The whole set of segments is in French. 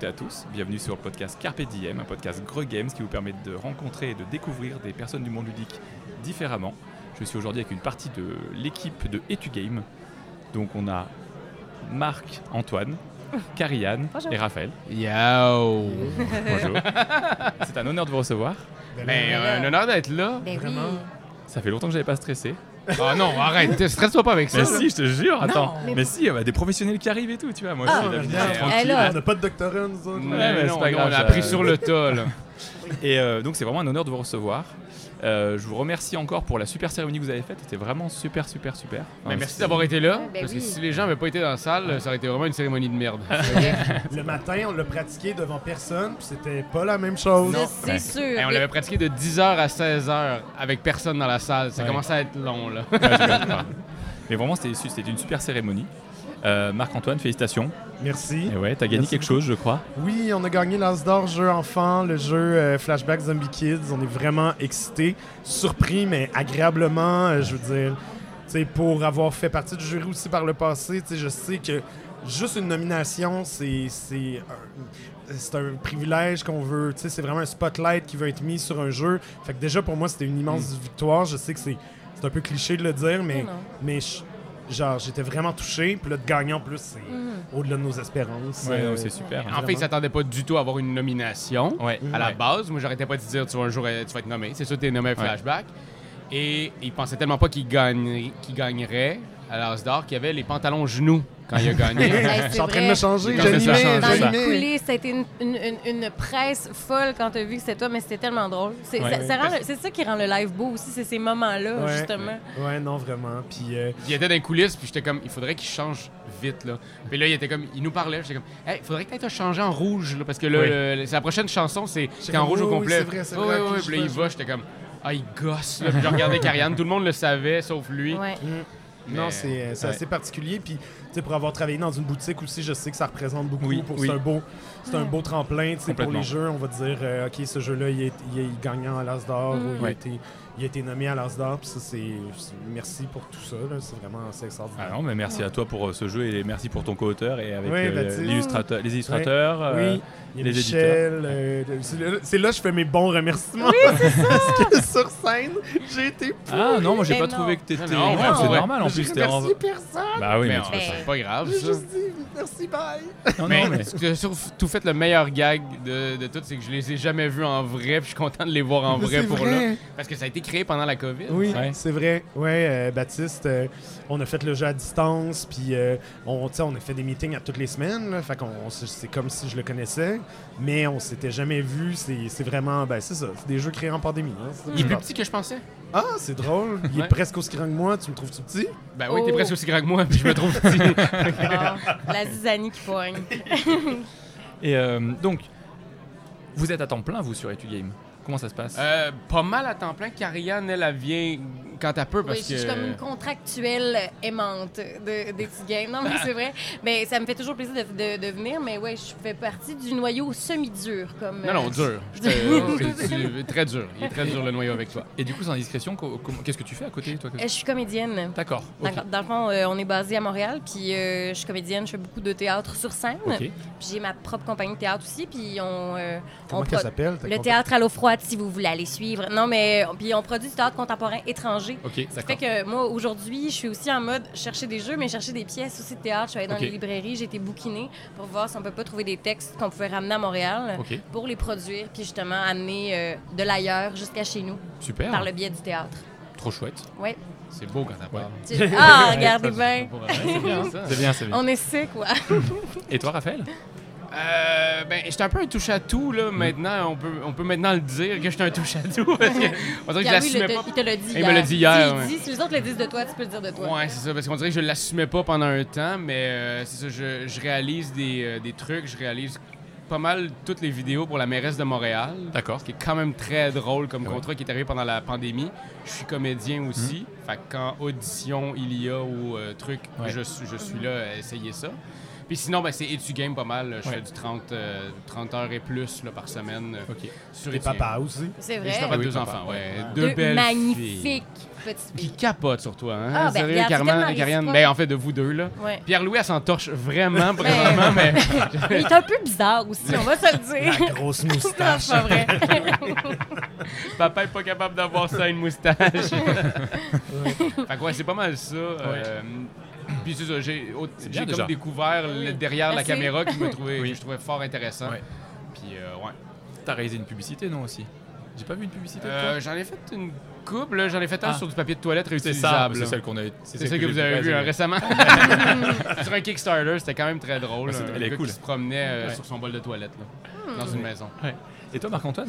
Bonjour à toutes et à tous, bienvenue sur le podcast Carpe Diem, un podcast Greux Games qui vous permet de rencontrer et de découvrir des personnes du monde ludique différemment. Je suis aujourd'hui avec une partie de l'équipe de Etu Game. Donc on a Marc, Antoine, Carianne et Raphaël. Yo! Bonjour. C'est un honneur de vous recevoir. Ben, un honneur d'être là. Ben Vraiment? oui. Ça fait longtemps que j'avais pas stressé. Ah non, arrête, te stresse-toi pas avec ça. Mais si, je te jure, attends. mais Mais, si, il y a des professionnels qui arrivent et tout, tu vois. Moi, Ah, je suis regarde. tranquille. Là. On n'a pas de doctorat, nous autres. Ouais, mais mais c'est non, pas non, grave, on a appris sur le tas, là. Et euh, donc c'est vraiment un honneur de vous recevoir. Euh, je vous remercie encore pour la super cérémonie que vous avez faite. C'était vraiment super, super, super. Enfin, merci d'avoir été là, Ouais, ben parce que si les gens n'avaient pas été dans la salle, ça aurait été vraiment une cérémonie de merde. Le matin, on l'a pratiqué devant personne, puis c'était pas la même chose. Ouais. C'est sûr. Et on l'avait pratiqué de 10h à 16h avec personne dans la salle. Ça Ouais. commençait à être long, là. Ouais, je comprends. Mais vraiment, c'était c'était une super cérémonie. Euh, Marc-Antoine, félicitations. Merci. Et ouais, t'as gagné Merci quelque chose, je crois. Oui, on a gagné l'As d'or jeu enfant, le jeu euh, Flashback Zombie Kids. On est vraiment excités, surpris, mais agréablement, euh, je veux dire, tu sais, pour avoir fait partie du jury aussi par le passé, tu sais, je sais que juste une nomination, c'est c'est un, c'est un privilège qu'on veut, tu sais, c'est vraiment un spotlight qui veut être mis sur un jeu. Fait que déjà, pour moi, c'était une immense victoire. Je sais que c'est c'est un peu cliché de le dire, mais, mais je- genre, j'étais vraiment touché. Puis là, de gagner en plus, c'est Mhm. au-delà de nos espérances. Ouais, Euh, non, c'est super. En fait, ils s'attendaient pas du tout à avoir une nomination. Ouais. À la base, moi, j'arrêtais pas de dire, tu vas un jour, euh, tu vas être nommé. C'est sûr que t'es nommé à Ouais. Flashback. Et ils pensaient tellement pas qu'il gagne- qu'il gagnerait à l'As d'or qu'il y avait les pantalons genoux quand il a gagné. Je suis en train de me changer. J'animais, Dans les coulisses, ça a été une, une- une- une presse folle quand t'as vu que c'était toi, mais c'était tellement drôle. C'est Ouais. ça- qui rend le live beau aussi, c'est ces moments-là, Ouais. justement. Ouais, non, vraiment. Puis, euh, Il était dans les coulisses, puis j'étais comme, il faudrait qu'il change vite, là. Puis là, il était comme, il nous parlait, j'étais comme, hey, il faudrait que tu changé en rouge, là, parce que là, Oui. le- la prochaine chanson, c'est en rouge au oui, oui, complet. c'est vrai, c'est Ouais, vrai, Puis là, il va, j'étais comme, ah, il gosse, là. Puis je regardais Karianne, tout le monde le savait, sauf lui. Ouais. Mais- non, c'est euh, ouais. assez particulier. Puis, tu sais, pour avoir travaillé dans une boutique aussi, je sais que ça représente beaucoup. Oui, pour- oui. C'est un beau, c'est un beau tremplin, tu sais, pour les jeux. On va dire, euh, ok, ce jeu-là, il est, il est gagnant à l'As d'or Mm. ou il, a été, il a été nommé à l'As d'or. Puis ça, c'est merci pour tout ça. C'est vraiment assez extraordinaire. Ah non, mais merci à toi pour euh, ce jeu et merci pour ton co-auteur et avec Ouais, euh, l'illustrateur- les illustrateurs. euh, oui, il y a les Michel. euh, c'est là- que je fais mes bons remerciements. Oui, c'est ça. Parce que sur scène, j'ai été Ah non, moi j'ai pas non. trouvé que t'étais. Non, ouais, c'est ouais. normal en plus. t'es en- personne. Bah oui, mais, Mais c'est pas grave, ça. juste dit merci, bye. Non, Mais, non, mais. surtout fait le meilleur gag de, de tout, c'est que je les ai jamais vus en vrai, puis je suis content de les voir en vrai pour là. Parce que ça a été créé pendant la COVID. Oui, Ouais. c'est vrai. Ouais, euh, Baptiste, euh, on a fait le jeu à distance, puis euh, on, tu sais, on a fait des meetings à toutes les semaines. là, fait qu'on, c'est comme si je le connaissais, mais on s'était jamais vu. C'est, c'est vraiment, ben c'est ça, c'est des jeux créés en pandémie. hein, c'est Il est plus petit que je pensais. Ah, c'est drôle. Il Ouais. est presque aussi grand que moi. Tu me trouves tout petit? Ben oui, t'es Oh. presque aussi grand que moi, puis je me trouve petit. Ah, la zizanie qui poigne. Et euh, donc, vous êtes à temps plein, vous, sur Etu Game. Comment ça se passe? Euh, pas mal à temps plein. Karianne, elle, elle vient quand elle peut, parce Oui, je que... suis comme une contractuelle aimante de, des petits games. Non, mais c'est vrai. Mais ça me fait toujours plaisir de, de- de venir. Mais ouais, je fais partie du noyau semi-dur. Comme, Non, non, euh, dur. Je c'est- très dur. Il est très dur, le noyau avec toi. Et du coup, sans indiscrétion, qu'est-ce que tu fais à côté, toi euh, Je suis comédienne. D'accord. Dans, ok. dans le fond, euh, on est basé à Montréal, puis euh, je suis comédienne, je fais beaucoup de théâtre sur scène. Ok. Puis j'ai ma propre compagnie de théâtre aussi, puis on, euh, Comment on s'appelle le compagnie? théâtre à l'eau froide, si vous voulez aller suivre. Non, mais puis on produit du théâtre contemporain étranger. Ok, Ce qui fait d'accord. que moi, aujourd'hui, je suis aussi en mode chercher des jeux, mais chercher des pièces aussi de théâtre. Je suis allée dans Ok. les librairies, j'ai été bouquinée pour voir si on peut pas trouver des textes qu'on pouvait ramener à Montréal Ok, pour les produire, puis justement amener euh, de l'ailleurs jusqu'à chez nous super. par le biais du théâtre. Trop chouette. Ouais. C'est beau quand elle parle. Tu- Ah, regardez bien. C'est bien, ça. C'est bien, c'est bien. On est sick, quoi. Et toi, Raphaël? Euh, ben, j'étais un peu un touche-à-tout, là, maintenant. On peut, on peut maintenant le dire que j'étais un touche-à-tout, parce que on dirait que je l'assumais pas. il te l'a dit Il me l'a dit hier, Si, ouais. si les autres le disent de toi, tu peux le dire de toi. Ouais, c'est ça, parce qu'on dirait que je l'assumais pas pendant un temps, mais euh, c'est ça, je, je réalise des, euh, des trucs, je réalise pas mal toutes les vidéos pour la mairesse de Montréal. D'accord. Ce qui est quand même très drôle comme Ouais. contrat qui est arrivé pendant la pandémie. Je suis comédien aussi. Fait que quand audition il y a ou truc, Ouais. je, je suis là à essayer ça. Puis sinon, ben, c'est Etu Game pas mal. Je Ouais. fais du 30, euh, 30 heures et plus là, par semaine euh, Ok. sur T'es Etu Game. papa aussi? C'est Et vrai? je suis papa de Oui, deux papa. enfants, ouais. Deux, Deux belles magnifiques filles. petite qui fille. capote sur toi. Hein? Ah, ben, Sérieux, Carmen, Karianne, ben, en fait, de vous deux, là. Ouais. Pierre-Louis, elle s'entorche vraiment, vraiment, mais Il est un peu bizarre aussi, on va se le dire. La grosse Non, moustache. c'est pas vrai. papa est pas capable d'avoir ça, une moustache. fait que ouais, c'est pas mal ça. euh, puis c'est ça, j'ai au- C'est j'ai comme découvert le derrière la caméra qui me trouvait, Oui. que je trouvais fort intéressant. Ouais. Puis euh, ouais. T'as réalisé une publicité, non aussi? J'ai pas vu une publicité de Euh, toi J'en ai fait une couple, là. j'en ai fait un Ah. sur du papier de toilette C'est ça, réutilisable. c'est là. celle qu'on a. C'est ça que, vous avez vu réalisé. euh, récemment. sur un Kickstarter, c'était quand même très drôle. Ouais, c'est- un elle est gars cool. qui se promenait euh, Ouais. sur son bol de toilette là, dans une maison. Et toi, Marc-Antoine?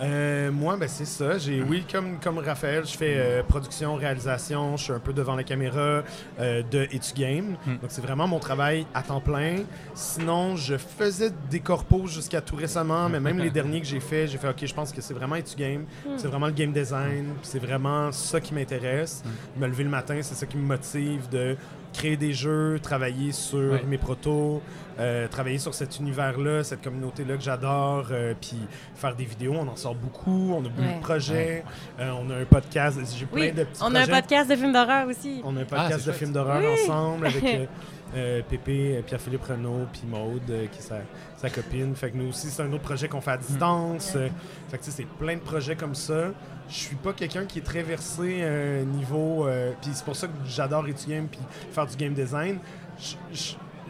Euh, moi, ben, c'est ça. J'ai, oui, comme, comme Raphaël, je fais euh, production, réalisation. Je suis un peu devant la caméra euh, de Etu Game. Hmm. Donc, c'est vraiment mon travail à temps plein. Sinon, je faisais des corpos jusqu'à tout récemment, mais même les derniers que j'ai fait, j'ai fait OK, je pense que c'est vraiment Etu Game. C'est vraiment le game design. C'est vraiment ça qui m'intéresse. Me lever le matin, c'est ça qui me motive de créer des jeux, travailler sur Ouais. mes protos, euh, travailler sur cet univers-là, cette communauté-là que j'adore, euh, puis faire des vidéos. On en sort beaucoup, on a beaucoup Ouais. de projets, euh, on a un podcast, j'ai plein Oui, de petits on a un podcast de films d'horreur aussi. On a un Ah, podcast de films d'horreur Oui. ensemble avec euh, euh, Pépé, Pierre-Philippe Renaud, puis Maude, euh, qui est sa, sa copine. Fait que nous aussi, c'est un autre projet qu'on fait à distance. Ouais. Euh, fait que tu sais, c'est plein de projets comme ça. Je suis pas quelqu'un qui est très versé euh, niveau. euh, puis c'est pour ça que j'adore étudier puis faire du game design.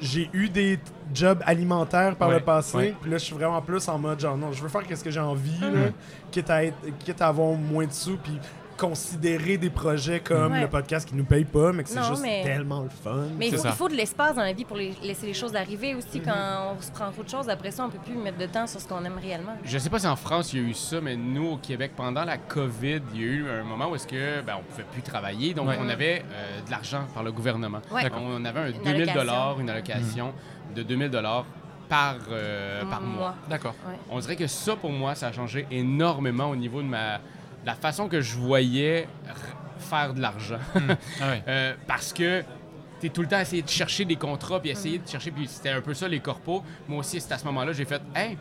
J'ai eu des jobs alimentaires par Ouais, le passé, puis là je suis vraiment plus en mode genre non, je veux faire qu'est-ce que j'ai envie, là, Mhm. quitte, à être, quitte à avoir moins de sous, puis considérer des projets comme Ouais. le podcast qui nous paye pas, mais que c'est juste mais- tellement le fun. Mais il faut, il faut de l'espace dans la vie pour les- laisser les choses arriver aussi. Quand on se prend trop de choses, après ça, on peut plus mettre de temps sur ce qu'on aime réellement. Je sais pas si en France il y a eu ça, mais nous au Québec, pendant la COVID, il y a eu un moment où est-ce que ben, on pouvait plus travailler, donc Ouais. on avait euh, de l'argent par le gouvernement. Ouais. On avait un Une 2000 allocation. dollars, une allocation de 2000 dollars par euh, par mois. D'accord. On dirait que ça pour moi, ça a changé énormément au niveau de ma la façon que je voyais faire de l'argent. Ah ouais. Euh, parce que tu es tout le temps à essayer de chercher des contrats, puis essayer de chercher, puis c'était un peu ça les corpos. Moi aussi, c'est à ce moment-là, j'ai fait, hey,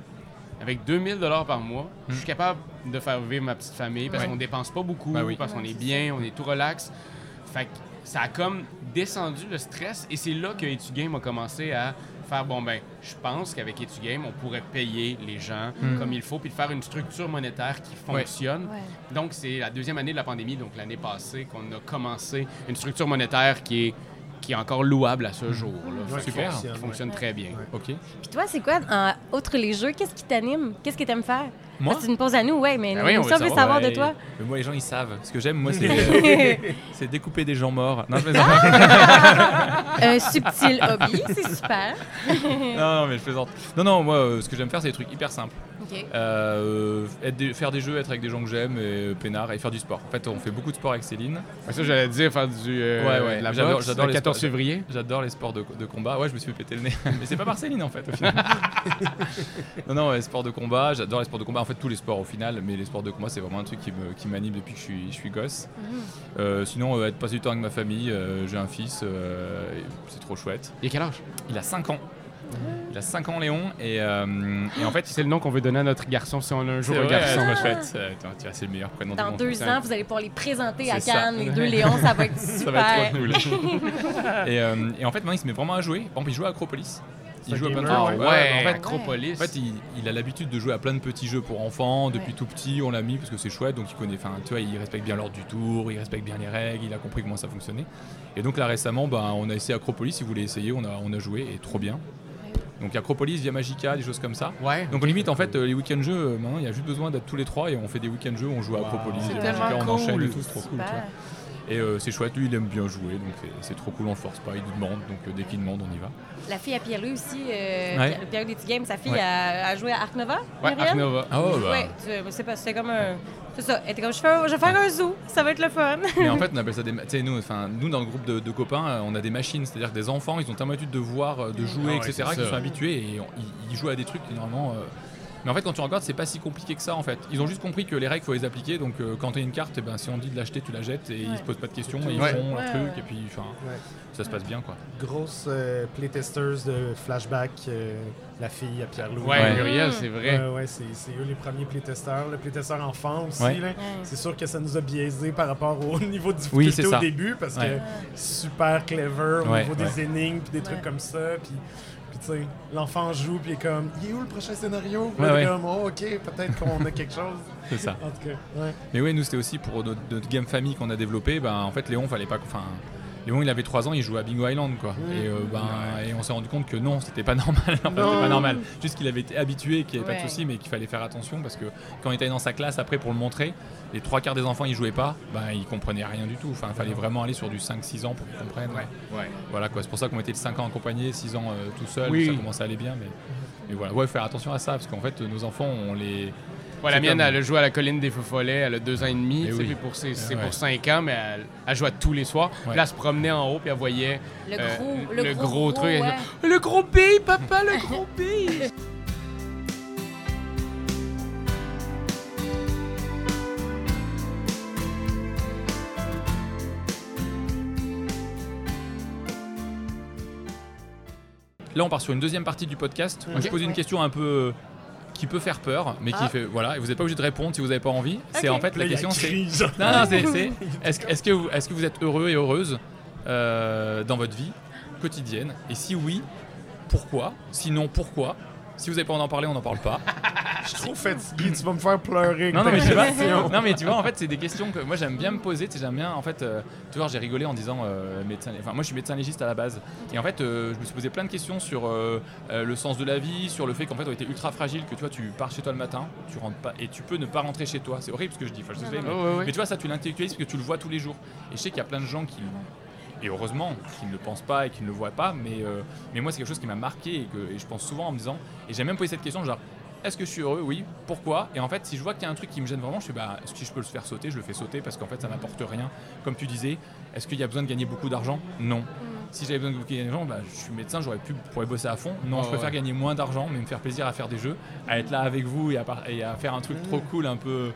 avec 2000 dollars par mois, je suis capable de faire vivre ma petite famille parce Ouais. qu'on dépense pas beaucoup, Ben oui. parce qu'on est bien, on est tout relax. Fait que ça a comme descendu le stress et c'est là que Etu Game a commencé à faire bon ben je pense qu'avec Etu Game on pourrait payer les gens comme il faut puis de faire une structure monétaire qui fonctionne. Ouais. Donc, c'est la deuxième année de la pandémie, donc l'année passée, qu'on a commencé une structure monétaire qui est, qui est encore louable à ce jour. Là. Ouais, Fait super. fonctionne, Qui fonctionne ouais. très bien. Ok. Puis toi, c'est quoi, en- outre les jeux, qu'est-ce qui t'anime? Qu'est-ce que t'aimes faire? Moi? Parce que tu nous poses à nous, ouais, mais Ben nous, oui, on nous, on veut savoir, savoir de toi. Mais moi, les gens, ils savent. Ce que j'aime, moi, c'est c'est découper des gens morts. Non, je plaisante. Un subtil hobby, c'est super. non, non, mais je plaisante. Non, non, moi, euh, ce que j'aime faire, c'est des trucs hyper simples. Euh, être des- faire des jeux, être avec des gens que j'aime, et euh, peinard, et faire du sport. En fait, on fait beaucoup de sport avec Céline. Que Ça, j'allais dire, faire du euh, Ouais, ouais. la J'adore- boxe j'adore le les 14 sports. février. J'adore les sports de, de combat. Ouais, je me suis fait péter le nez. Mais c'est pas par Céline, en fait, au final. non, non, les sports de combat. J'adore les sports de combat. En fait, tous les sports, au final. Mais les sports de combat, c'est vraiment un truc qui me- qui m'anime depuis que je suis, je suis gosse. Euh, sinon, euh, être passer du temps avec ma famille. euh, J'ai un fils. euh, c'est trop chouette. Il a quel âge? Il a 5 ans. Il a 5 ans, Léon. Et, euh, et en fait, C'est le nom qu'on veut donner à notre garçon si on a un jour c'est un vrai, garçon. chouette. Euh, attends, tu vois, c'est le meilleur prénom du Dans monde. deux ans, vous allez pouvoir les présenter à ça. Cannes, les deux Léons, ça va être super. Ça va être trop cool. et, euh, et en fait, maintenant, il se met vraiment à jouer. Par exemple, il joue à Acropolis. Il joue à plein de jeux. Ah ouais. ouais, en fait, Acropolis. En fait, il, il a l'habitude de jouer à plein de petits jeux pour enfants. Depuis Ouais. tout petit, on l'a mis parce que c'est chouette. Donc, il connaît. Enfin, tu vois, il respecte bien l'ordre du tour, il respecte bien les règles, il a compris comment ça fonctionnait. Et donc, là, récemment, ben, on a essayé Acropolis. Si vous voulez essayer, on a, on a joué et trop bien. Donc, Acropolis, via Magica, des choses comme ça. Ouais. Donc, on limite, en fait, euh, les week-end jeux, euh, maintenant, il y a juste besoin d'être tous les trois et on fait des week-end jeux, on joue à Wow. Acropolis, et tellement Magica, on enchaîne et tout, c'est trop cool. tu Super. vois. Et euh, c'est chouette, lui, il aime bien jouer, donc c'est- trop cool, on le force pas, il nous demande, donc euh, dès qu'il demande, on y va. La fille à Pierre-Louis aussi, euh, Ouais. Pierre-Louis des Games, sa fille Ouais. a, a joué à Arc Nova. Ouais? Arc Nova. Ah ouais, bah. Ouais, tu- c'est pas, c'était comme un. C'est ça. Elle était comme, je, fais je vais faire un zoo, ça va être le fun. Mais en fait, on appelle ça des. Tu sais, nous, enfin, nous, dans le groupe de, de copains, euh, on a des machines, c'est-à-dire que des enfants, ils ont tellement l'habitude de voir, euh, de jouer, Ah ouais, etc., c'est qu'ils sont habitués et on- ils, ils jouent à des trucs qui, normalement, euh, Mais en fait, quand tu regardes, c'est pas si compliqué que ça en fait. Ils ont juste compris que les règles, faut les appliquer. Donc euh, quand tu as une carte, eh ben, si on dit de l'acheter, tu la jettes et ils se posent pas de questions et ils Ouais. font leur Ouais, truc ouais. et puis enfin, ça se passe bien quoi. Grosse euh, playtesters de Flashback, euh, la fille à Pierre-Louis. Ouais, Ouais. Muriel, c'est vrai. Ouais, ouais, c'est c'est eux les premiers playtesters. Le playtesteur enfant aussi. Ouais. là. Ouais. C'est sûr que ça nous a biaisé par rapport au niveau de Oui, difficulté au ça. début parce Ouais. que super clever au Ouais, niveau des énigmes puis des trucs Ouais. comme ça. Puis, puis tu sais, l'enfant joue puis il est comme, il est où le prochain scénario? Puis Ouais, comme, oh, ok, peut-être qu'on a quelque chose. C'est ça. En tout cas, ouais. Mais ouais, nous c'était aussi pour notre, notre game famille qu'on a développé. Ben, en fait, Léon, fallait pas. Enfin, Léon, il avait 3 ans, il jouait à Bingo Island, quoi. Et, euh, ben, et on s'est rendu compte que non, c'était pas normal. Enfin, c'était pas normal. Juste qu'il avait été habitué, qu'il n'y avait pas de Ouais. souci, mais qu'il fallait faire attention parce que quand on était dans sa classe après pour le montrer, les trois quarts des enfants ils jouaient pas, ben ils comprenaient rien du tout. Enfin, il fallait vraiment aller sur du 5-6 ans pour qu'ils comprennent. Ouais. Voilà quoi. C'est pour ça qu'on était de 5 ans accompagnés, 6 ans euh, tout seul. Oui. Ça commençait à aller bien, mais, mais voilà. Ouais, faire attention à ça parce qu'en fait, nos enfants, on les. Ouais, la mienne, comme- elle a joué à la colline des Feux Follets, elle a deux ans et demi, Eh tu sais, oui. puis pour ses- c'est ouais. pour cinq ans, mais elle, elle jouait tous les soirs. Puis là, elle se promenait en haut, puis elle voyait Le euh, gros, le, le gros, gros, truc. Elle Le gros bille, papa, le gros bille! Là, on part sur une deuxième partie du podcast. Moi, je pose une question un peu euh, qui peut faire peur, mais qui Ah. fait voilà. Et vous n'êtes pas obligé de répondre si vous n'avez pas envie. C'est en fait la question, c'est non, non, c'est est-ce que vous est-ce que vous êtes heureux et heureuse euh, dans votre vie quotidienne? Et si oui, pourquoi? Sinon, pourquoi? Si vous n'avez pas envie d'en parler, on n'en parle pas. Je suis trop fatigué, tu vas me faire pleurer. Non, non, mais tu vois, non, mais tu vois, en fait, c'est des questions que moi j'aime bien me poser. Tu sais, j'aime bien, en fait, euh, tu vois, j'ai rigolé en disant euh, médecin. Enfin, moi, je suis médecin légiste à la base, et en fait, euh, je me suis posé plein de questions sur euh, euh, le sens de la vie, sur le fait qu'en fait, on était ultra fragile, que tu vois, tu pars chez toi le matin, tu rentres pas, et tu peux ne pas rentrer chez toi. C'est horrible ce que je dis. Enfin, je mais, Ouais, ouais, ouais. mais tu vois, ça, tu l'intellectualises parce que tu le vois tous les jours. Et je sais qu'il y a plein de gens qui et heureusement qu'ils ne le pensent pas et qu'ils ne le voient pas, mais, euh, mais moi c'est quelque chose qui m'a marqué et que et je pense souvent en me disant, et j'ai même posé cette question, genre, est-ce que je suis heureux? Oui. Pourquoi? Et en fait, si je vois qu'il y a un truc qui me gêne vraiment, je fais, bah, est-ce que je peux le faire sauter Je le fais sauter parce qu'en fait, ça n'apporte rien. Comme tu disais, est-ce qu'il y a besoin de gagner beaucoup d'argent? Non. Si j'avais besoin de gagner d'argent, bah, je suis médecin, j'aurais pu pourrais bosser à fond. Non, je préfère ouais. gagner moins d'argent, mais me faire plaisir à faire des jeux, à être là avec vous et à, par- et à faire un truc trop cool, un peu.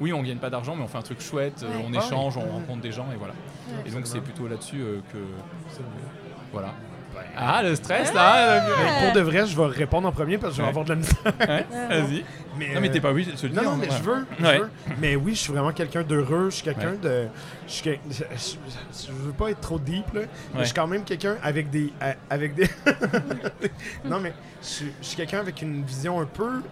Oui, on gagne pas d'argent, mais on fait un truc chouette, euh, Ouais. on Ouais. échange, on Ouais. rencontre des gens et voilà. Et donc c'est plutôt là-dessus euh, que voilà. Ah le stress là. Mais pour de vrai, je vais répondre en premier parce que je vais Ouais. avoir de la misère. Ouais, Vas-y. Mais, Non mais t'es pas obligé de se le Non, dire. non, mais voilà. je veux. je Ouais. veux. Mais oui, je suis vraiment quelqu'un d'heureux. Je suis quelqu'un Ouais. de. Je, suis quel- je, veux pas être trop deep, là. Mais je suis quand même quelqu'un avec des. Avec des. non, mais je, suis- je suis quelqu'un avec une vision un peu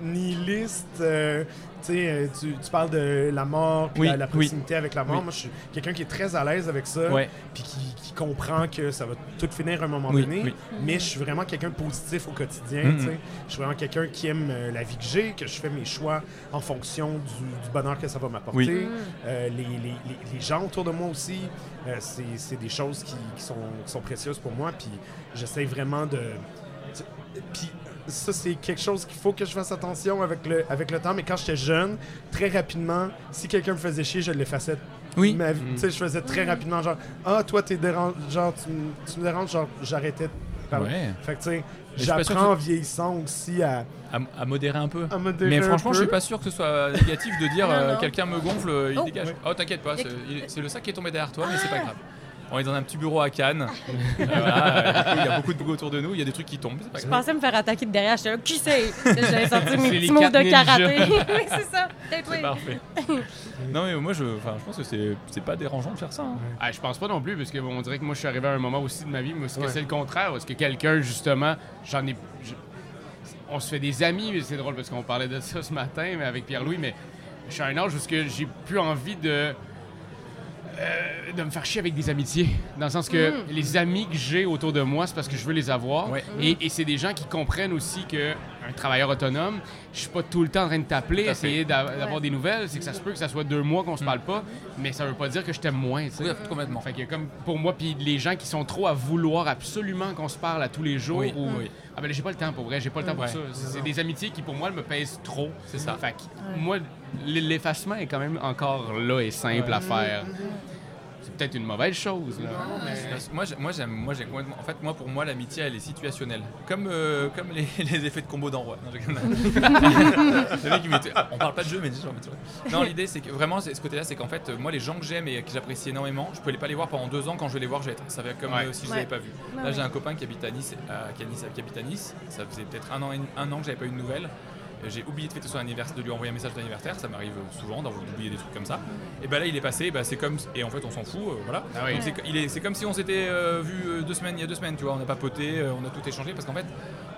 nihiliste. euh, tu euh, tu, tu parles de la mort, puis Oui, la, la oui. proximité avec la mort. Oui. Moi, je suis quelqu'un qui est très à l'aise avec ça, Ouais. puis qui, qui comprend que ça va tout finir à un moment donné. oui. Mais je suis vraiment quelqu'un de positif au quotidien. Tu sais. Je suis vraiment quelqu'un qui aime euh, la vie que j'ai, que je fais mes choix en fonction du, du bonheur que ça va m'apporter. Oui. Euh, les, les- les- les gens autour de moi aussi, euh, c'est des choses qui, qui sont, qui sont précieuses pour moi. Puis j'essaie vraiment de. Puis ça, c'est quelque chose qu'il faut que je fasse attention avec le, avec le temps. Mais quand j'étais jeune, très rapidement, si quelqu'un me faisait chier, je l'effaçais Oui. ma vie. Mm. Tu sais, je faisais très rapidement genre Ah, toi, t'es dérange, genre, tu, me- tu me déranges, genre, j'arrêtais. Ouais. Fait que, tu sais, j'apprends que- en vieillissant aussi à, À, à modérer un peu. à me défendre Mais un franchement, je suis pas sûr que ce soit négatif de dire euh, quelqu'un me gonfle, euh, il Oh. dégage. Ouais. Oh, t'inquiète pas, c'est le sac qui est tombé derrière toi, mais c'est pas grave. On est dans un petit bureau à Cannes. Euh, voilà, euh, il y a beaucoup de bruit autour de nous, il y a des trucs qui tombent, Je grave. pensais me faire attaquer de derrière. J'étais là, qui c'est? J'avais sorti mes petits les mots quatre de karaté. oui, c'est ça. Peut-être C'est oui. parfait. non mais moi je, enfin, je pense que c'est c'est pas dérangeant de faire ça. hein. Ah, je pense pas non plus, parce que bon, on dirait que moi, je suis arrivé à un moment aussi de ma vie où est-ce que Ouais. c'est le contraire, est-ce que quelqu'un, justement, j'en ai. je- on se fait des amis, mais c'est drôle parce qu'on parlait de ça ce matin, mais avec Pierre-Louis, mais je suis à un âge où est-ce que j'ai plus envie de. Euh, de me faire chier avec des amitiés. Dans le sens que les amis que j'ai autour de moi, c'est parce que je veux les avoir. Ouais. Et, et c'est des gens qui comprennent aussi que un travailleur autonome, je suis pas tout le temps en train de t'appeler, essayer d'a- d'avoir Ouais. des nouvelles. C'est que ça se peut que ça soit deux mois qu'on se parle pas, mais ça veut pas dire que je t'aime moins. tu sais. Oui, complètement. Fait que comme pour moi, puis les gens qui sont trop à vouloir absolument qu'on se parle à tous les jours Oui, ou oui. ah ben j'ai pas le temps pour vrai, j'ai pas le temps pour Ouais. ça. C'est des amitiés qui pour moi me pèsent trop. C'est ça. Fait que moi l'effacement est quand même encore là et simple à faire. C'est peut-être une mauvaise chose, là. Moi, j'ai- moi, j'aime, moi, j'ai complètement- En fait, moi, pour moi, l'amitié, elle est situationnelle, comme euh, comme les, les effets de combo d'envoi. M'était- on parle pas de jeu, mais. Non, l'idée, c'est que vraiment, ce côté-là, c'est qu'en fait, euh, moi, les gens que j'aime et que j'apprécie énormément, je peux pas les voir pendant deux ans. Quand je vais les voir, je vais être, ça va comme Ouais. euh, si je Ouais. les avais pas vus. Là, j'ai un copain qui habite à Nice, à, qui, a Nice- qui habite à Nice. Ça faisait peut-être un an, et- un an que j'avais pas eu de nouvelles. Euh, J'ai oublié de fêter son anniversaire, de lui envoyer un message d'anniversaire. Ça m'arrive souvent d'oublier des trucs comme ça. Et ben là, il est passé. bah, c'est comme et en fait, on s'en fout. euh, voilà. Ah oui. C'est, est- comme si on s'était euh, vu euh, deux semaines, il y a deux semaines, tu vois. On a papoté, on a tout échangé parce qu'en fait,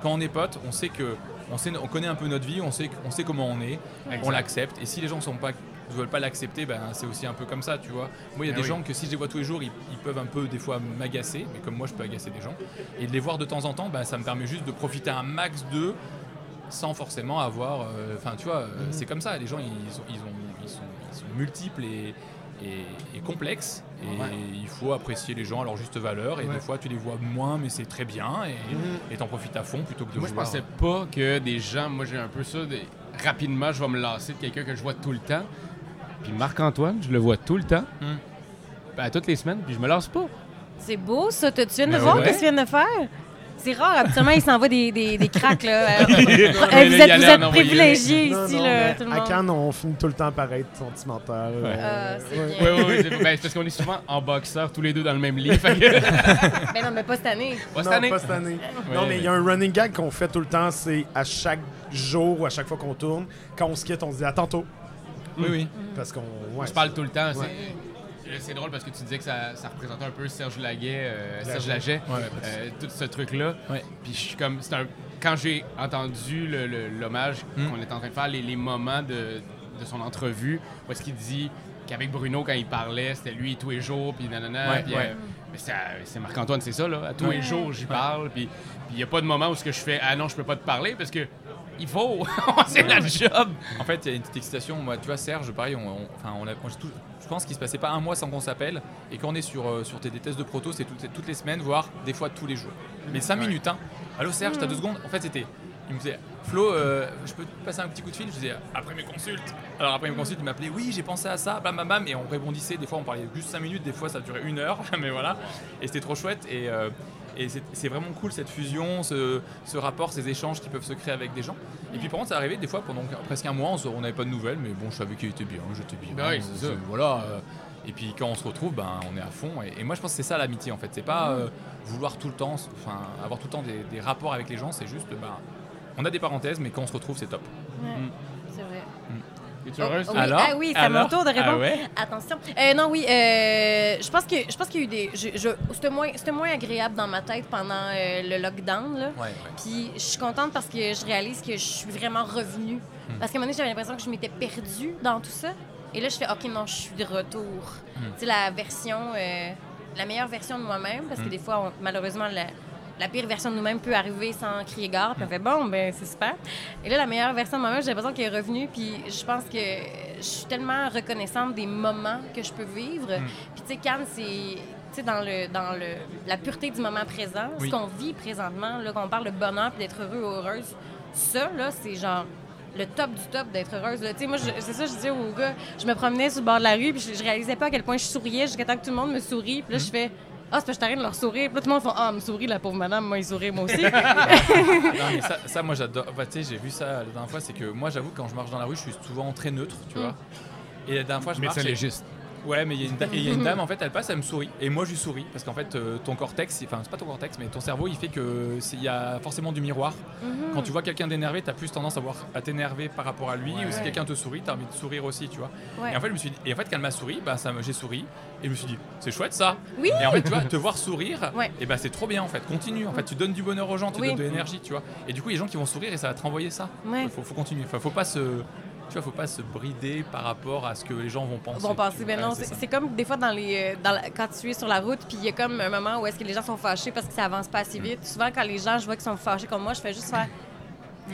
quand on est potes, on sait que, on sait, on connaît un peu notre vie, on sait, on sait comment on est, Exact. on l'accepte. Et si les gens sont pas, ne veulent pas l'accepter, ben c'est aussi un peu comme ça, tu vois. Moi, il y a Ah des oui. gens que si je les vois tous les jours, ils, ils peuvent un peu des fois m'agacer, mais comme moi, je peux agacer des gens. Et de les voir de temps en temps, ben, ça me permet juste de profiter un max d'eux sans forcément avoir. euh, Enfin, tu vois, euh, c'est comme ça. Les gens, ils, sont, ils, ont- ils sont, ils sont multiples et, et, et complexes. Et Ouais. il faut apprécier les gens à leur juste valeur. Et Ouais. des fois, tu les vois moins, mais c'est très bien. Et et t'en profites à fond plutôt que de Moi, je vouloir- pensais pas que des gens, moi j'ai un peu ça, des- rapidement, je vais me lasser de quelqu'un que je vois tout le temps. Puis Marc-Antoine, je le vois tout le temps, Hmm. ben, toutes les semaines, puis je me lasse pas. C'est beau, ça. Tu viens de voir ouais. qu'est-ce qu'il vient de faire? C'est rare, habituellement, il s'envoie des, des, des cracks, là. Euh, mais euh, vous êtes, vous êtes privilégiés Non, ici, non, là, mais tout le à. Cannes, on finit tout le temps par être sentimentaire. Ouais. Ah, c'est Ouais. bien. Oui, oui, oui. c'est ben, parce qu'on est souvent en boxeur, tous les deux dans le même lit. que- Ben non, mais pas cette année. Pas cette non, année. pas cette année. Ouais, non, mais mais- il y a un running gag qu'on fait tout le temps, c'est à chaque jour ou à chaque fois qu'on tourne, quand on se quitte, on se dit à tantôt. Oui, oui. Parce qu'on. On Ouais, se parle tout le temps. Ouais. C'est- C'est drôle parce que tu disais que ça, ça représentait un peu Serge Laguet, euh, Serge Laget. Ouais, euh, tout ce truc-là. Ouais. Puis je suis comme, c'est un, quand j'ai entendu le- le- l'hommage Mm. qu'on était en train de faire, les, les moments de, de son entrevue, où est-ce qu'il dit qu'avec Bruno, quand il parlait, c'était lui tous les jours, puis nanana. Ouais, puis, ouais. euh, mais c'est, c'est Marc-Antoine, c'est ça, là. À tous Ouais. les jours, j'y parle, puis il n'y a pas de moment où ce que je fais, ah non, je peux pas te parler, parce que il faut, c'est la job. En fait, il y a une petite excitation. Moi, tu vois, Serge, pareil, on, on- enfin, on a, on- tout- je pense qu'il se passait pas un mois sans qu'on s'appelle. Et quand on est sur, euh, sur tes, des tests de proto, c'est toutes, toutes les semaines, voire des fois tous les jours. Mais 5 Ouais. minutes, hein. Allô Serge, t'as deux secondes En fait, c'était. Il me disait, Flo, euh, je peux te passer un petit coup de fil? Je disais, après mes consultes. Alors, après mes consultes, il m'appelait, oui, j'ai pensé à ça, bam, bam, bam. Et on répondissait. Des fois, on parlait juste 5 minutes, des fois, ça durait une heure. Mais voilà. Et c'était trop chouette. Et. euh, et c'est vraiment cool cette fusion, ce, ce rapport, ces échanges qui peuvent se créer avec des gens. Et puis par contre, ça arrivait des fois pendant presque un mois, on n'avait pas de nouvelles, mais bon, je savais qu'il était bien, j'étais bien. Oui, ça. Voilà. euh, et puis quand on se retrouve, ben, on est à fond. Et, et moi, je pense que c'est ça l'amitié en fait. C'est pas euh, vouloir tout le temps, enfin, avoir tout le temps des, des rapports avec les gens, c'est juste, ben, on a des parenthèses, mais quand on se retrouve, c'est top. Ouais, Mm. Es-tu heureuse? Oh, oui, Alors? Ah oui, c'est à mon tour de répondre. Ah ouais? Attention. Euh, non, oui, euh, je pense que je pense qu'il y a eu des. C'était moins, c'était moins agréable dans ma tête pendant euh, le lockdown. Là. Ouais, Puis je suis contente parce que je réalise que je suis vraiment revenue. Hmm. Parce qu'à un moment donné, j'avais l'impression que je m'étais perdue dans tout ça. Et là, je fais OK, non, je suis de retour. Hmm. Tu sais, la version, euh, la meilleure version de moi-même, parce que Hmm. des fois, on- malheureusement, la, la pire version de nous-mêmes peut arriver sans crier gare. Puis on fait bon, ben c'est super. Et là, la meilleure version de moi-même, j'ai l'impression qu'elle est revenue. Puis je pense que je suis tellement reconnaissante des moments que je peux vivre. Hmm. Puis tu sais, Cannes, c'est dans, le, dans le, la pureté du moment présent, Oui. ce qu'on vit présentement, là, qu'on parle de bonheur puis d'être heureux ou heureuse, ça, là, c'est genre le top du top d'être heureuse. là. Tu sais, moi, je- c'est ça, je disais aux gars, je me promenais sur le bord de la rue puis je, je réalisais pas à quel point je souriais jusqu'à temps que tout le monde me sourit. Puis là, je fais... Ah, c'est parce que je t'arrête de leur sourire. Puis là, tout le monde fait Ah, me sourit, la pauvre madame. Moi, il sourit, moi aussi. Non, mais ça, ça, moi j'adore. Enfin, tu sais, j'ai vu ça la dernière fois, c'est que moi j'avoue, quand je marche dans la rue, je suis souvent très neutre, tu Mm. vois. Et la dernière fois, je marche. Médecin et- légiste. Ouais, mais il y, a une da- et il y a une dame, en fait, elle passe, elle me sourit. Et moi, je lui souris. Parce qu'en fait, euh, ton cortex, enfin, c'est pas ton cortex, mais ton cerveau, il fait que il y a forcément du miroir. Mhm. Quand tu vois quelqu'un d'énervé, t'as plus tendance à, voir, à t'énerver par rapport à lui. Ouais. Ou si quelqu'un te sourit, t'as envie de sourire aussi, tu vois. Ouais. Et en fait, je me suis dit- et en fait, quand elle m'a souri, bah, ça j'ai souri. Et je me suis dit, c'est chouette ça. Oui. Et en fait, tu vois, te voir sourire, Ouais. et bah, c'est trop bien en fait. Continue. En fait, tu donnes du bonheur aux gens, tu Oui. donnes de l'énergie, tu vois. Et du coup, il y a des gens qui vont sourire et ça va te renvoyer ça. Ouais. Faut, faut continuer. Enfin, faut pas se. Tu vois, faut pas se brider par rapport à ce que les gens vont penser. Passer, tu ben non, c'est comme des fois dans les, euh, dans la- quand tu es sur la route, puis il y a comme un moment où est-ce que les gens sont fâchés parce que ça avance pas assez vite. Souvent, quand les gens, je vois qu'ils sont fâchés comme moi, je fais juste faire.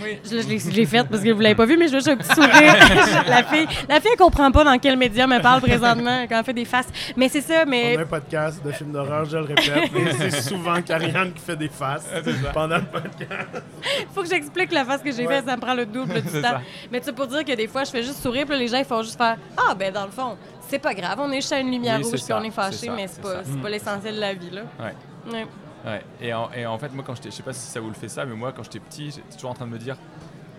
Oui. Je, je l'ai- faite parce que vous l'avez pas vu, mais je veux un petit sourire. la fille, la fille, elle comprend pas dans quel média me parle présentement quand elle fait des faces. Mais c'est ça, On mais a un podcast de films d'horreur, je le répète, mais c'est souvent Karianne qui fait des faces pendant le podcast. il faut que j'explique la face que j'ai Ouais. faite, ça me prend le double du temps. ça. Mais tu sais, pour dire que des fois, je fais juste sourire, puis les gens, ils font juste faire Ah, ben dans le fond, c'est pas grave, on est juste à une lumière Oui, rouge, puis on est fâché, mais c'est pas, pas l'essentiel de la vie, là. Ouais. Ouais. Et en, et en fait, moi, quand j'étais, je sais pas si ça vous le fait ça, mais moi, quand j'étais petit, j'étais toujours en train de me dire.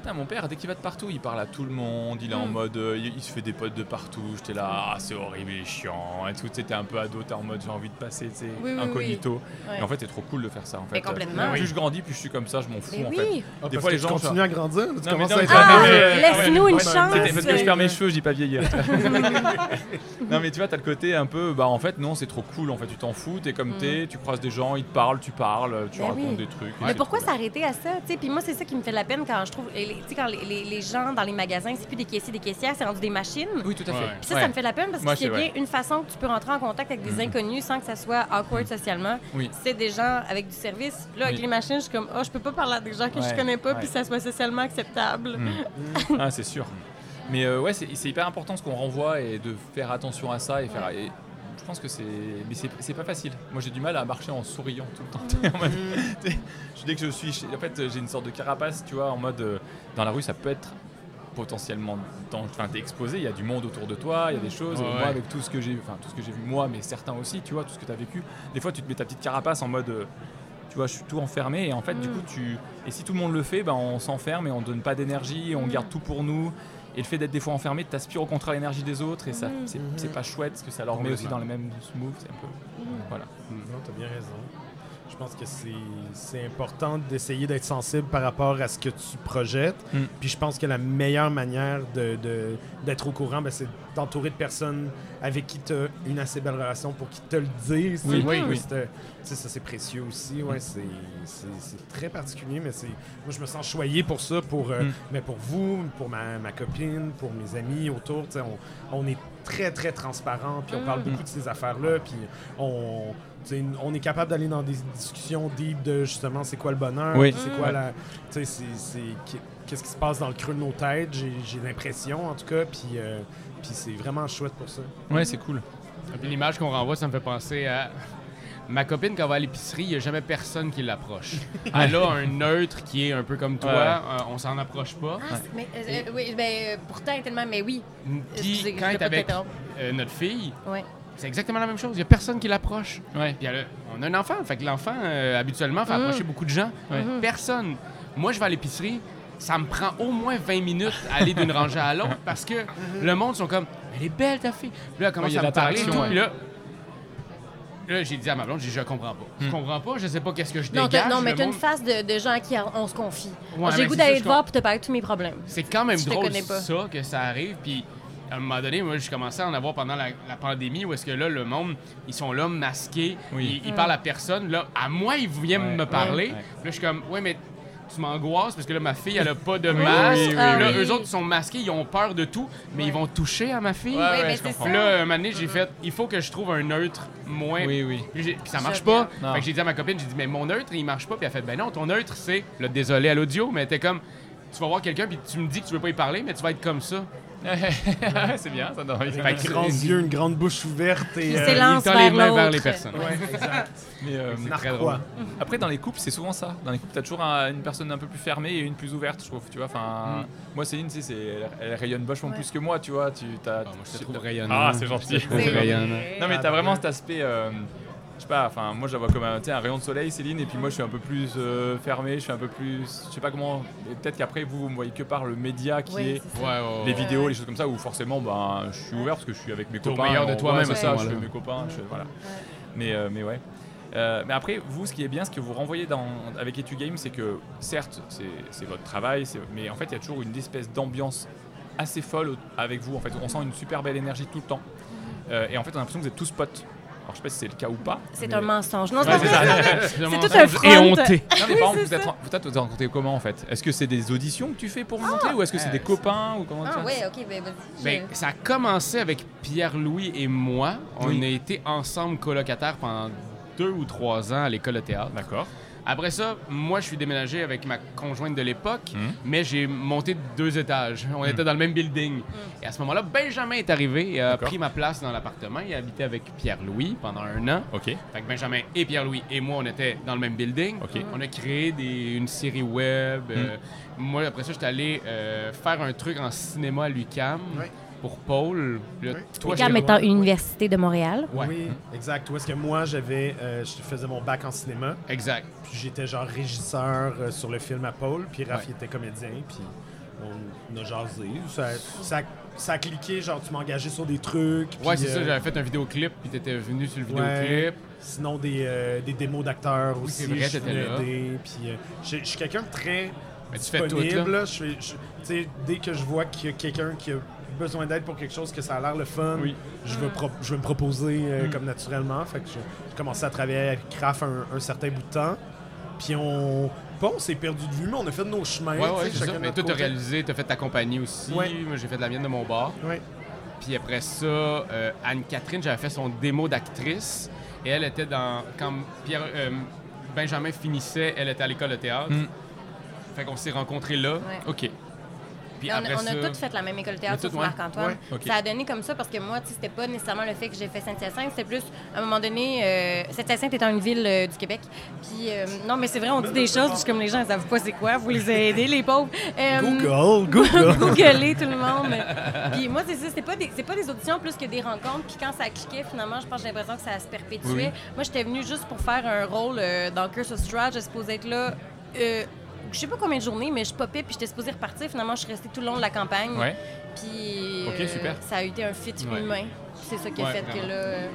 Putain, mon père, dès qu'il va de partout, il parle à tout le monde, il est en Mm. mode. euh, il, il se fait des potes de partout. J'étais là, ah, c'est horrible, il est chiant. Et tout, t'étais un peu ado, t'es en mode j'ai envie de passer, tu sais, Oui, oui, incognito. Ouais. Et en fait, c'est trop cool de faire ça. En fait. Mais complètement. Oui. Plus je grandis, plus je suis comme ça, je m'en fous Mais en oui. fait. Ah, Des parce fois, que les tu gens, continues à grandir, Ah, laisse-nous une chance. C'était parce que je perds mes cheveux, je dis pas vieillir. non mais tu vois, t'as le côté un peu, bah en fait non, c'est trop cool, en fait tu t'en fous, t'es comme Mm. t'es, tu croises des gens, ils te parlent, tu parles, tu racontes oui. des trucs. Mais pourquoi s'arrêter à ça? tu sais? Puis moi, c'est ça qui me fait de la peine quand je trouve. Les- Tu sais, quand les, les- les gens dans les magasins, c'est plus des caissiers, des caissières, c'est rendu des machines. Oui, tout à fait. Puis ça, Ouais. ça me fait de la peine parce que c'est bien une façon que tu peux rentrer en contact avec des Mhm. inconnus sans que ça soit awkward socialement. Oui. C'est des gens avec du service. Là, avec Oui. les machines, je suis comme, oh, je peux pas parler à des gens que je Ouais, connais pas puis que ça soit socialement acceptable. Mm. ah, c'est sûr. Mais euh, ouais, c'est c'est hyper important ce qu'on renvoie et de faire attention à ça et faire. et je pense que c'est, mais c'est pas facile. Moi, j'ai du mal à marcher en souriant tout le temps. Je- dès que je suis, chez- en fait, j'ai une sorte de carapace, tu vois, en mode euh, dans la rue, ça peut être potentiellement, enfin, t'es exposé, il y a du monde autour de toi, il y a des choses. moi, ouais. avec tout ce que j'ai, enfin, tout ce que j'ai vu moi, mais certains aussi, tu vois, tout ce que tu as vécu. Des fois, tu te mets ta petite carapace en mode. euh, tu vois, je suis tout enfermé et en fait, du Mm. coup, tu. Et si tout le monde le fait, ben, on s'enferme et on donne pas d'énergie, on Mm. garde tout pour nous. Et le fait d'être des fois enfermé, t'aspires au contraire l'énergie des autres et ça, Mm. c'est Mhm. c'est pas chouette parce que ça leur met aussi dans les mêmes moves. C'est un peu. Voilà. Non, t'as bien raison. Je pense que c'est c'est important d'essayer d'être sensible par rapport à ce que tu projettes. Mm. Puis je pense que la meilleure manière de- de- d'être au courant, ben, c'est d'entourer de personnes avec qui tu as une assez belle relation pour qu'ils te le disent. Oui, oui, oui. que, tu sais, ça c'est précieux aussi. Ouais, c'est- c'est très particulier, mais c'est moi je me sens choyé pour ça, pour, euh, Mm. mais pour vous, pour ma, ma copine, pour mes amis autour. tu sais, On, on est très très transparent, puis on parle Mm. beaucoup de ces affaires-là, puis on, on est capable d'aller dans des discussions deep de justement c'est quoi le bonheur, Oui. c'est Mm. quoi la, tu sais, c'est- c'est qui- qu'est-ce qui se passe dans le creux de nos têtes. J'ai j'ai l'impression en tout cas, puis euh, puis c'est vraiment chouette pour ça. Ouais, c'est cool. Puis l'image qu'on renvoie, ça me fait penser à ma copine quand elle va à l'épicerie, il n'y a jamais personne qui l'approche. Elle a un neutre qui est un peu comme toi, Ouais. euh, on s'en approche pas. Ah, mais, euh, oui, ben, euh, pourtant, tellement, mais oui. Puis quand elle est avec euh, notre fille, Ouais. C'est exactement la même chose. Il n'y a personne qui l'approche. Ouais. Puis on a un enfant, fait que l'enfant, euh, habituellement, fait Mm. approcher beaucoup de gens. Ouais. Personne. Moi, je vais à l'épicerie, ça me prend au moins 20 minutes à aller d'une rangée à l'autre parce que le monde sont comme Elle est belle ta fille. Puis là, elle commence Ouais, à me parler et tout. l'interaction, Puis là, là j'ai dit à ma blonde, j'ai dit, je comprends pas. Je Mm. comprends pas, je sais pas qu'est-ce que je dégage. non, mais t'as une monde- face de, de gens à qui on se confie. Ouais, J'ai goût d'aller je te voir pour te parler de tous mes problèmes. C'est quand même drôle ça que ça arrive. Puis à un moment donné, moi, je commençais à en avoir pendant la, la pandémie où est-ce que là, le monde, ils sont là masqués, Oui. ils, ils parlent à personne. Là, à moi, ils viennent Ouais, me parler. Là, je suis comme, ouais, mais tu m'angoisses parce que là, ma fille, elle a pas de masque. oui, oui, là, oui. eux autres, ils sont masqués, ils ont peur de tout, mais Ouais. ils vont toucher à ma fille. Ouais, ouais, mais je comprends. Là, un moment donné, j'ai fait, il faut que je trouve un neutre moins. Oui, oui. Puis, j'ai- ça marche pas. Fait que j'ai dit à ma copine, j'ai dit, mais mon neutre, il marche pas. Puis elle a fait, ben non, ton neutre, c'est le désolé à l'audio, mais t'es comme, tu vas voir quelqu'un, puis tu me dis que tu veux pas y parler, mais tu vas être comme ça. c'est bien, ça donne Avec des grands yeux, une grande bouche ouverte et euh, il tend les mains vers les personnes. ouais, exact. Mais, euh, C'est très drôle. Après, dans les couples, c'est souvent ça. Dans les couples, t'as toujours un- une personne un peu plus fermée et une plus ouverte, je trouve. Tu vois, enfin, moi, Céline, tu sais, c'est- elle, elle rayonne vachement Ouais. plus que moi, tu vois. Tu, t'as, Ah, moi, je te tu- trouve rayonnant. Ah, c'est gentil. Vrai. Non, mais Ah, t'as vraiment ouais. cet aspect. euh, je sais pas, enfin, moi, je la vois comme un, sais, un rayon de soleil, Céline, et puis moi, je suis un peu plus euh, fermé, je suis un peu plus. Je sais pas comment. Peut-être qu'après, vous, vous me voyez que par le média qui Oui, est. Ouais, ouais. Les Ouais, vidéos, ouais. les choses comme ça, où forcément, ben, je suis ouvert parce que je suis avec mes copains. meilleur de toi-même ça, je suis avec mes copains, je- voilà. Mais, euh, mais ouais. Euh, mais après, vous, ce qui est bien, ce que vous renvoyez dans, avec Etu Game, c'est que certes, c'est votre travail, mais en fait, il y a toujours une espèce d'ambiance assez folle avec vous. En fait, on sent une super belle énergie tout le temps. Euh, et en fait, on a l'impression que vous êtes tous potes. Alors, je sais pas si c'est le cas ou pas. C'est mais- un mensonge. Non, Ouais, c'est ça. C'est tout un mensonge front. éhonté. Non, mais par exemple, c'est vous êtes, vous êtes, vous êtes rencontrés comment en fait? Est-ce que c'est des auditions que tu fais pour monter ou est-ce que c'est euh, des copains ou comment Ah, ouais, ok, ben vas-y. Ben, ça a commencé avec Pierre-Louis et moi. On Oui. a été ensemble colocataires pendant deux ou trois ans à l'école de théâtre. D'accord. Après ça, moi, je suis déménagé avec ma conjointe de l'époque, Mhm. mais j'ai monté de deux étages. On était dans le même building. Et à ce moment-là, Benjamin est arrivé et a pris ma place dans l'appartement. Il a habité avec Pierre-Louis pendant un an. Ok. Fait que Benjamin et Pierre-Louis et moi, on était dans le même building. Ok. On a créé des- une série web. euh, moi, après ça, j'étais allé euh, faire un truc en cinéma à l'UQAM Ouais. Pour Paul. Là, Oui. toi, Cam étant Université de Montréal. Ouais. Oui, exact. Où est-ce que moi, j'avais, euh, je faisais mon bac en cinéma, Exact. puis j'étais genre régisseur euh, sur le film à Paul, puis Raph Ouais. était comédien, puis on a jasé. Ça, ça, ça a cliqué, genre tu m'as engagé sur des trucs. Ouais, c'est ça. euh, J'avais fait un vidéoclip, puis t'étais venu sur le Ouais. vidéoclip. Sinon, des, euh, des démos d'acteurs Oui, aussi. c'est vrai, je venais là. aider, Puis, euh, je suis quelqu'un de très Mais tu fais tout, là. là. Je fais- je- tu sais, dès que je vois qu'il y a quelqu'un qui a besoin d'aide pour quelque chose, que ça a l'air le fun, Oui. je, veux pro- je veux me proposer euh, Mm. comme naturellement. Fait que je- j'ai commencé à travailler avec Craft un, un certain bout de temps. Puis on. Pas on s'est perdu de vue, mais on a fait de nos chemins. Ouais, ouais, c'est chacun ça. de Mais toi, t'as réalisé, t'as fait ta compagnie aussi. Ouais. Moi, j'ai fait de la mienne de mon bar. Ouais. Puis après ça, euh, Anne-Catherine, j'avais fait son démo d'actrice. Et elle était dans. Quand Pierre, euh, Benjamin finissait, elle était à l'école de théâtre. Mm. Fait qu'on s'est rencontrés là. Ouais. Ok. Puis on, après a, on a ça. toutes fait la même école de théâtre, ouais. Marc-Antoine. Ouais. Ça a donné comme ça parce que moi, tu sais, c'était pas nécessairement le fait que j'ai fait Saint-Hyacinthe, c'était plus, à un moment donné, euh, Saint-Hyacinthe étant une ville euh, du Québec. Puis, euh, non, mais c'est vrai, on dit des choses, puis comme les gens, ils savent pas c'est quoi, vous les aidez, les pauvres. Euh, Google, Google. Googler tout le monde. Puis moi, c'est ça, c'était pas, des, c'est pas des auditions plus que des rencontres. Puis quand ça cliquait, finalement, je pense que j'ai l'impression que ça se perpétuait. Oui. Moi, j'étais venue juste pour faire un rôle euh, dans Curse of Strahd. Je supposée être là. Je sais pas combien de journées, mais je popais puis j'étais supposée repartir. Finalement, je suis restée tout le long de la campagne. Ouais. Puis Ok, euh, super. ça a été un fit Ouais. humain. C'est ça qui a Ouais, fait que là.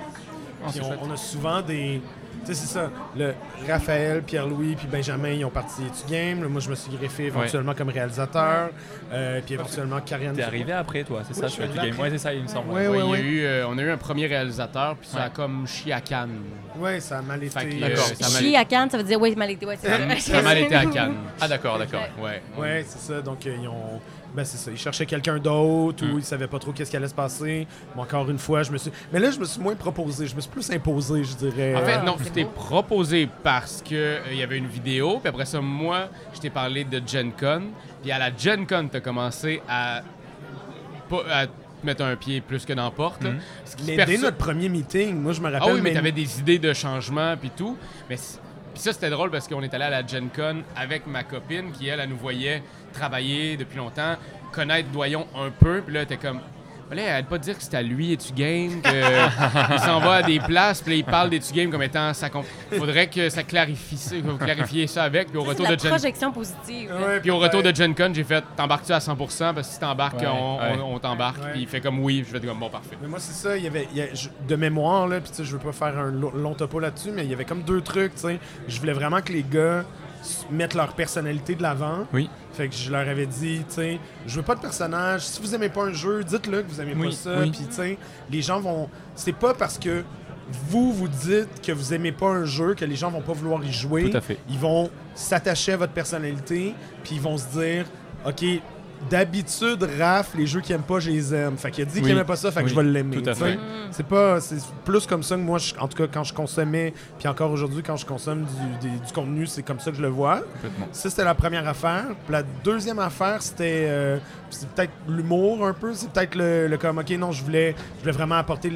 on a souvent des. Tu sais, c'est ça. Le Raphaël, Pierre-Louis, puis Benjamin, ils ont parti du game. Moi, je me suis greffé éventuellement comme réalisateur. Euh, puis éventuellement, Karianne. T'es arrivé après, toi, c'est Oui, ça, je suis Game. après. Ouais, c'est ça, il me semble. A ouais. eu, euh, on a eu un premier réalisateur, puis ça Ouais. a comme chié à Cannes. Ouais, ça a mal été. Euh, D'accord. ça a mal- Chi à Cannes, ça veut dire oui, mal été. Ouais, c'est ça. Ça a mal été à Cannes. Ah, d'accord, d'accord. Ouais. Ouais, c'est ça. Donc, euh, ils ont. Ben, c'est ça. Ils cherchaient quelqu'un d'autre Mm. ou ils savaient pas trop qu'est-ce qui allait se passer. Mais encore une fois, je me suis. Mais là, je me suis moins proposé. Je me suis plus imposé, je dirais. En fait, Ah, non, tu t'es proposé parce que euh, il y avait une vidéo, puis après ça, moi, je t'ai parlé de Gen Con, puis à la Gen Con, t'as commencé à, pas, à mettre un pied plus que dans la porte. là. Ce qui Mais perso- dès notre premier meeting, moi, je me rappelle. Ah oui, mais même- t'avais des idées de changement, puis tout. Mais puis ça, c'était drôle parce qu'on est allé à la Gen Con avec ma copine qui, elle, elle nous voyait travailler depuis longtemps, connaître Doyon un peu, puis là, était comme. Là, arrête pas de dire que c'est à lui et tu game, qu'il s'en va à des places, puis là, il parle des tu game comme étant ça. comp- Faudrait que ça clarifie ça, vous clarifiez ça avec, puis au retour c'est de Gen projection positive. Ouais, puis au retour de Con, j'ai fait T'embarques-tu à 100% Parce que si t'embarques, Ouais, on, ouais. on- on t'embarque. Ouais. Puis il fait comme oui, je vais comme bon, parfait. Mais moi, c'est ça. Il y avait, il y a- je- de mémoire, là, puis tu sais, je veux pas faire un lo- long topo là-dessus, mais il y avait comme deux trucs, tu sais. Je voulais vraiment que les gars mettent leur personnalité de l'avant. Oui. Fait que je leur avais dit, tu sais, je veux pas de personnage. Si vous aimez pas un jeu, dites-le que vous aimez Oui, pas ça. oui. Puis, tu sais, les gens vont. C'est pas parce que vous vous dites que vous aimez pas un jeu que les gens vont pas vouloir y jouer. Tout à fait. Ils vont s'attacher à votre personnalité, puis ils vont se dire, OK, d'habitude, Raph, les jeux qu'il aime pas, je les aime. Fait qu'il a dit qu'il aimait pas ça, fait que je vais l'aimer. tout à fait. C'est pas. C'est plus comme ça que moi, je- en tout cas, quand je consommais, puis encore aujourd'hui, quand je consomme du, des- du contenu, c'est comme ça que je le vois. Complètement. Ça, c'était la première affaire. Puis la deuxième affaire, c'était. euh, c'est peut-être l'humour un peu. C'est peut-être le, le comme, OK, non, je voulais, je voulais vraiment apporter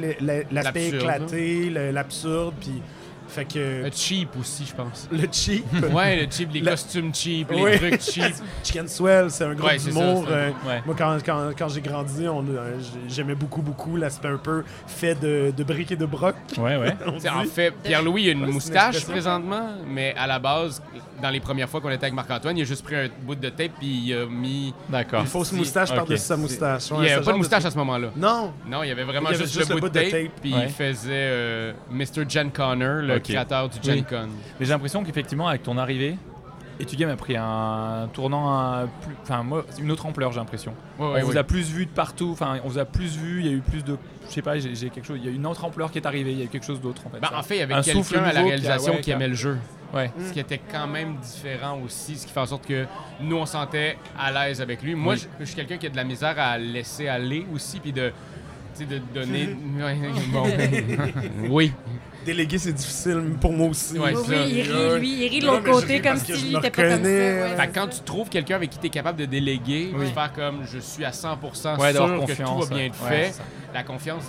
l'aspect éclaté, le- l'absurde. Puis. Fait que. Euh, cheap aussi, je pense. Le cheap. Ouais, le cheap, les La- costumes cheap, Oui. les trucs cheap. Chicken Swell, c'est un groupe Ouais, d'humour. euh, Ouais. Moi, quand, quand, quand j'ai grandi, on, euh, j'ai- j'aimais beaucoup, beaucoup l'aspect un peu fait de, de briques et de broc. Ouais, ouais. en fait, Pierre-Louis il a une moustache présentement, mais à la base, dans les premières fois qu'on était avec Marc-Antoine, il a juste pris un bout de tape puis il a mis. D'accord. Une fausse moustache Ok. par-dessus sa moustache. il n'y avait pas de moustache à ce moment-là. Non, Non, il y avait vraiment avait juste, juste le bout de tape, puis Ouais. il faisait euh, Mr. Jen Connor, le Ok. créateur du Gen Oui. Con. Mais j'ai l'impression qu'effectivement, avec ton arrivée, Etu Game a pris un tournant, un plus, enfin moi, une autre ampleur, j'ai l'impression. Ouais, on vous a plus vu de partout, enfin on vous a plus vu, il y a eu plus de, je sais pas, j'ai j'ai quelque chose, il y a une autre ampleur qui est arrivée, il y a eu quelque chose d'autre en fait. Ça- en fait, il y avait un souffle quelqu'un à la réalisation qui a- ouais, qui aimait le jeu. Ouais. Ce qui était quand même différent aussi, ce qui fait en sorte que nous, on se sentait à l'aise avec lui. Moi, Oui. je, je suis quelqu'un qui a de la misère à laisser aller aussi, puis de... Tu tu sais, de donner. Bon. oui. Déléguer, c'est difficile pour moi aussi. Ouais, Oui, c'est ça. il rit, lui, il rit de l'autre côté comme parce que si je lui me était pas comme ça. ouais. Fait que quand tu trouves quelqu'un avec qui tu es capable de déléguer, Oui. de faire comme je suis à 100% Ouais, sûr que tout va bien être Ouais, fait, la confiance,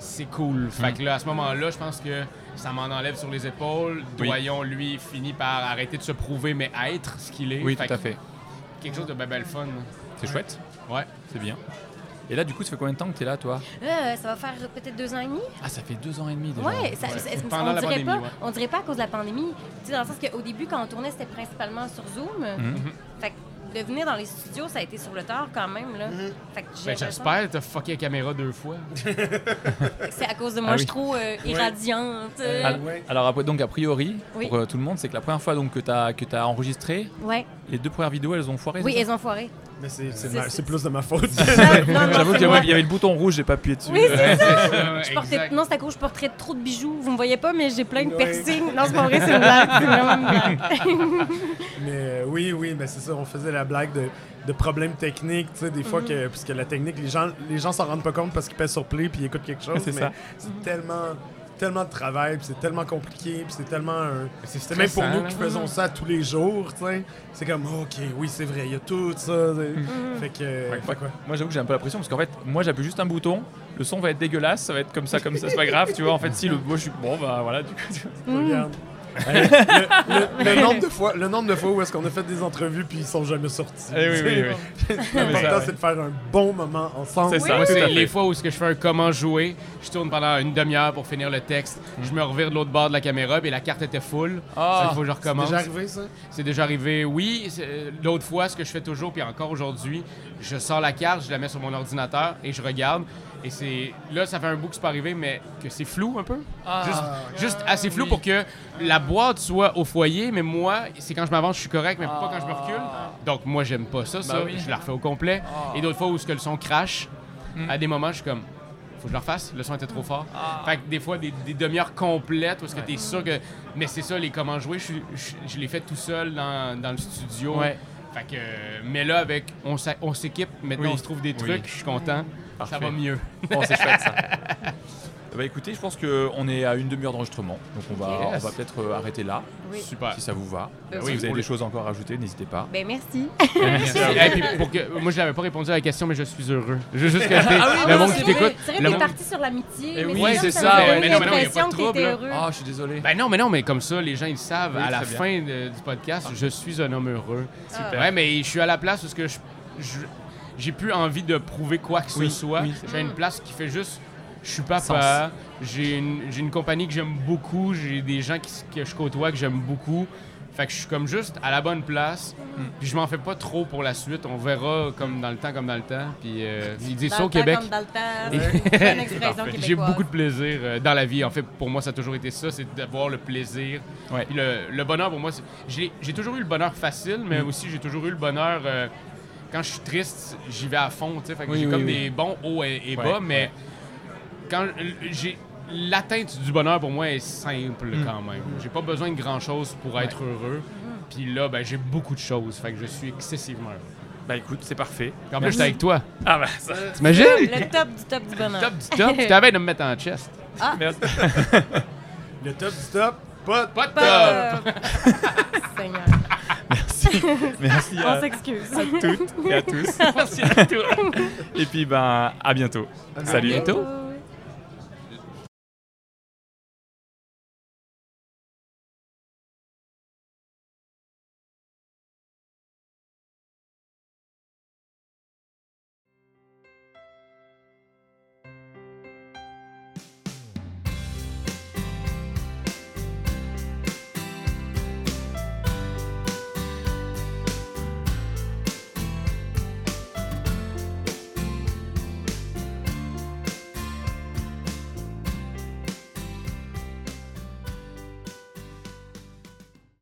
c'est cool. Fait que là, à ce moment-là, je pense que ça m'en enlève sur les épaules. Oui. Doyon, lui, finit par arrêter de se prouver, mais être ce qu'il est. Oui, Fait tout à fait. Quelque chose de ben, ben le fun. C'est chouette, Ouais. c'est bien. Et là, du coup, ça fait combien de temps que tu es là, toi? Euh, ça va faire peut-être deux ans et demi. Ah, ça fait deux ans et demi déjà. Ouais, ça, Ouais. ça- Pendant on, la dirait pandémie, pas, ouais. on dirait pas à cause de la pandémie. Tu sais, dans le sens qu'au début, quand on tournait, c'était principalement sur Zoom. Mhm. Fait que de venir dans les studios, ça a été sur le tard quand même. Là. Fait que j'ai Ben, J'espère t'as fucké la caméra deux fois. c'est à cause de moi, Ah je suis trop euh, irradiante. euh. Alors, Ouais. alors, donc, a priori, Oui. pour euh, tout le monde, c'est que la première fois donc, que tu as, que as enregistré, Ouais. les deux premières vidéos, elles ont foiré Oui, elles ont foiré. Mais c'est- plus de ma faute. J'avoue qu'il y, avait- le bouton rouge, j'ai pas appuyé dessus. Oui, c'est ça. Je portais-. Non, c'est à cause que je porterais trop de bijoux. Vous me voyez pas, mais j'ai plein de piercings. Non, c'est pas vrai, c'est une blague. C'est vraiment une blague. Mais euh, oui, oui, mais c'est ça, on faisait la blague de, de problèmes techniques, tu sais, des fois que, puisque la technique, les gens, les gens s'en rendent pas compte parce qu'ils pèsent sur play puis ils écoutent quelque chose, C'est mais ça. c'est tellement, tellement de travail, puis c'est tellement compliqué, puis c'est tellement un... C'est C'est même pour nous là. qui faisons ça tous les jours, tu sais. C'est comme, ok, oui, c'est vrai, il y a tout ça. sais. Fait que... Ouais, fait quoi? Moi, j'avoue que j'ai un peu la pression parce qu'en fait, moi, j'appuie juste un bouton, le son va être dégueulasse, ça va être comme ça, comme ça, c'est pas grave, tu vois. En fait, si le. Moi, je suis. Bon, bah voilà, du coup. tu vois. Regarde. Le, le- le nombre de fois, le nombre de fois où est-ce qu'on a fait des entrevues puis ils sont jamais sortis. Eh oui, oui, oui. L'important, c'est de faire un bon moment ensemble. C'est ça. C'est les fois où ce que je fais un comment jouer, je tourne pendant une demi-heure pour finir le texte, je me revire de l'autre bord de la caméra, puis la carte était full. Ah. Ça, il faut que je C'est déjà arrivé, ça? C'est déjà arrivé, oui. c'est- L'autre fois, ce que je fais toujours, puis encore aujourd'hui, je sors la carte, je la mets sur mon ordinateur et je regarde. Et c'est là, ça fait un bout que c'est pas arrivé, mais que c'est flou un peu. Ah. Juste, juste assez flou pour que la boîte soit au foyer, mais moi, c'est quand je m'avance, je suis correct, mais pas quand je me recule. Donc moi, j'aime pas ça, ça. Bah oui. Je la refais au complet. Ah. Et d'autres fois où ce que le son crache, Hmm. à des moments, je suis comme, faut que je le refasse, le son était trop fort. Ah. Fait que des fois, des, des demi-heures complètes où est-ce que t'es sûr que. Mais c'est ça, les comment jouer, je, suis- je, je les fais tout seul dans, dans le studio. Ouais. Fait que. Mais là, avec. On s'équipe, maintenant Oui. on se trouve des trucs, je suis content. Parfait. Ça va mieux. Bon, c'est chouette ça. Bah écoutez, je pense qu'on est à une demi-heure d'enregistrement, donc on va, Yes. on va peut-être euh, arrêter là, Oui. Super. si ça vous va. Ben si oui. vous avez des choses encore à ajouter, n'hésitez pas. Ben merci. Merci. Et puis, pour que, moi, je n'avais pas répondu à la question, mais je suis heureux. Je veux juste que Ah oui, le monde qui t'écoute. C'est vrai t'es parti sur l'amitié. Eh oui, c'est ça. ça. m'a Mais non, mais non, y a pas de trouble. Ah, je suis désolé. Ben non, mais non, mais comme ça, les gens ils savent. Oui, à la fin de- du podcast, je suis un homme heureux. Super. Ouais, mais je suis à la place où ce que je, je- j'ai plus envie de prouver quoi que Oui, ce soit. oui. J'ai une place qui fait juste. Je suis papa. J'ai une, j'ai une compagnie que j'aime beaucoup. J'ai des gens qui, que je côtoie que j'aime beaucoup. Fait que je suis comme juste à la bonne place. Mm. Puis je m'en fais pas trop pour la suite. On verra comme dans le temps, comme dans le temps. Puis euh, ils disent ça au Québec. J'ai beaucoup de plaisir euh, dans la vie. En fait, pour moi, ça a toujours été ça, c'est d'avoir le plaisir. Ouais. Puis le, le bonheur, pour moi, c'est- j'ai j'ai toujours eu le bonheur facile, mais Mm. aussi j'ai toujours eu le bonheur. euh, quand je suis triste, j'y vais à fond. tu sais. Fait que Oui, j'ai oui, comme oui. des bons hauts et, et Ouais, bas, mais ouais. quand j'ai l'atteinte du bonheur pour moi est simple Mm. quand même. J'ai pas besoin de grand chose pour être heureux. Puis là, ben, j'ai beaucoup de choses. Fait que je suis excessivement heureux. Bah écoute, c'est parfait. En plus, j'étais avec toi. Ah bah ça. T'imagines? Le top du top du bonheur. Top du top. Tu t'avais de me mettre en chest. Merci. Le top du top, pas de Pas de top! Top. Seigneur. Merci. Merci On à s'excuse. toutes et à tous. Merci à toi. Et puis ben à bientôt. Salut. bientôt. bientôt.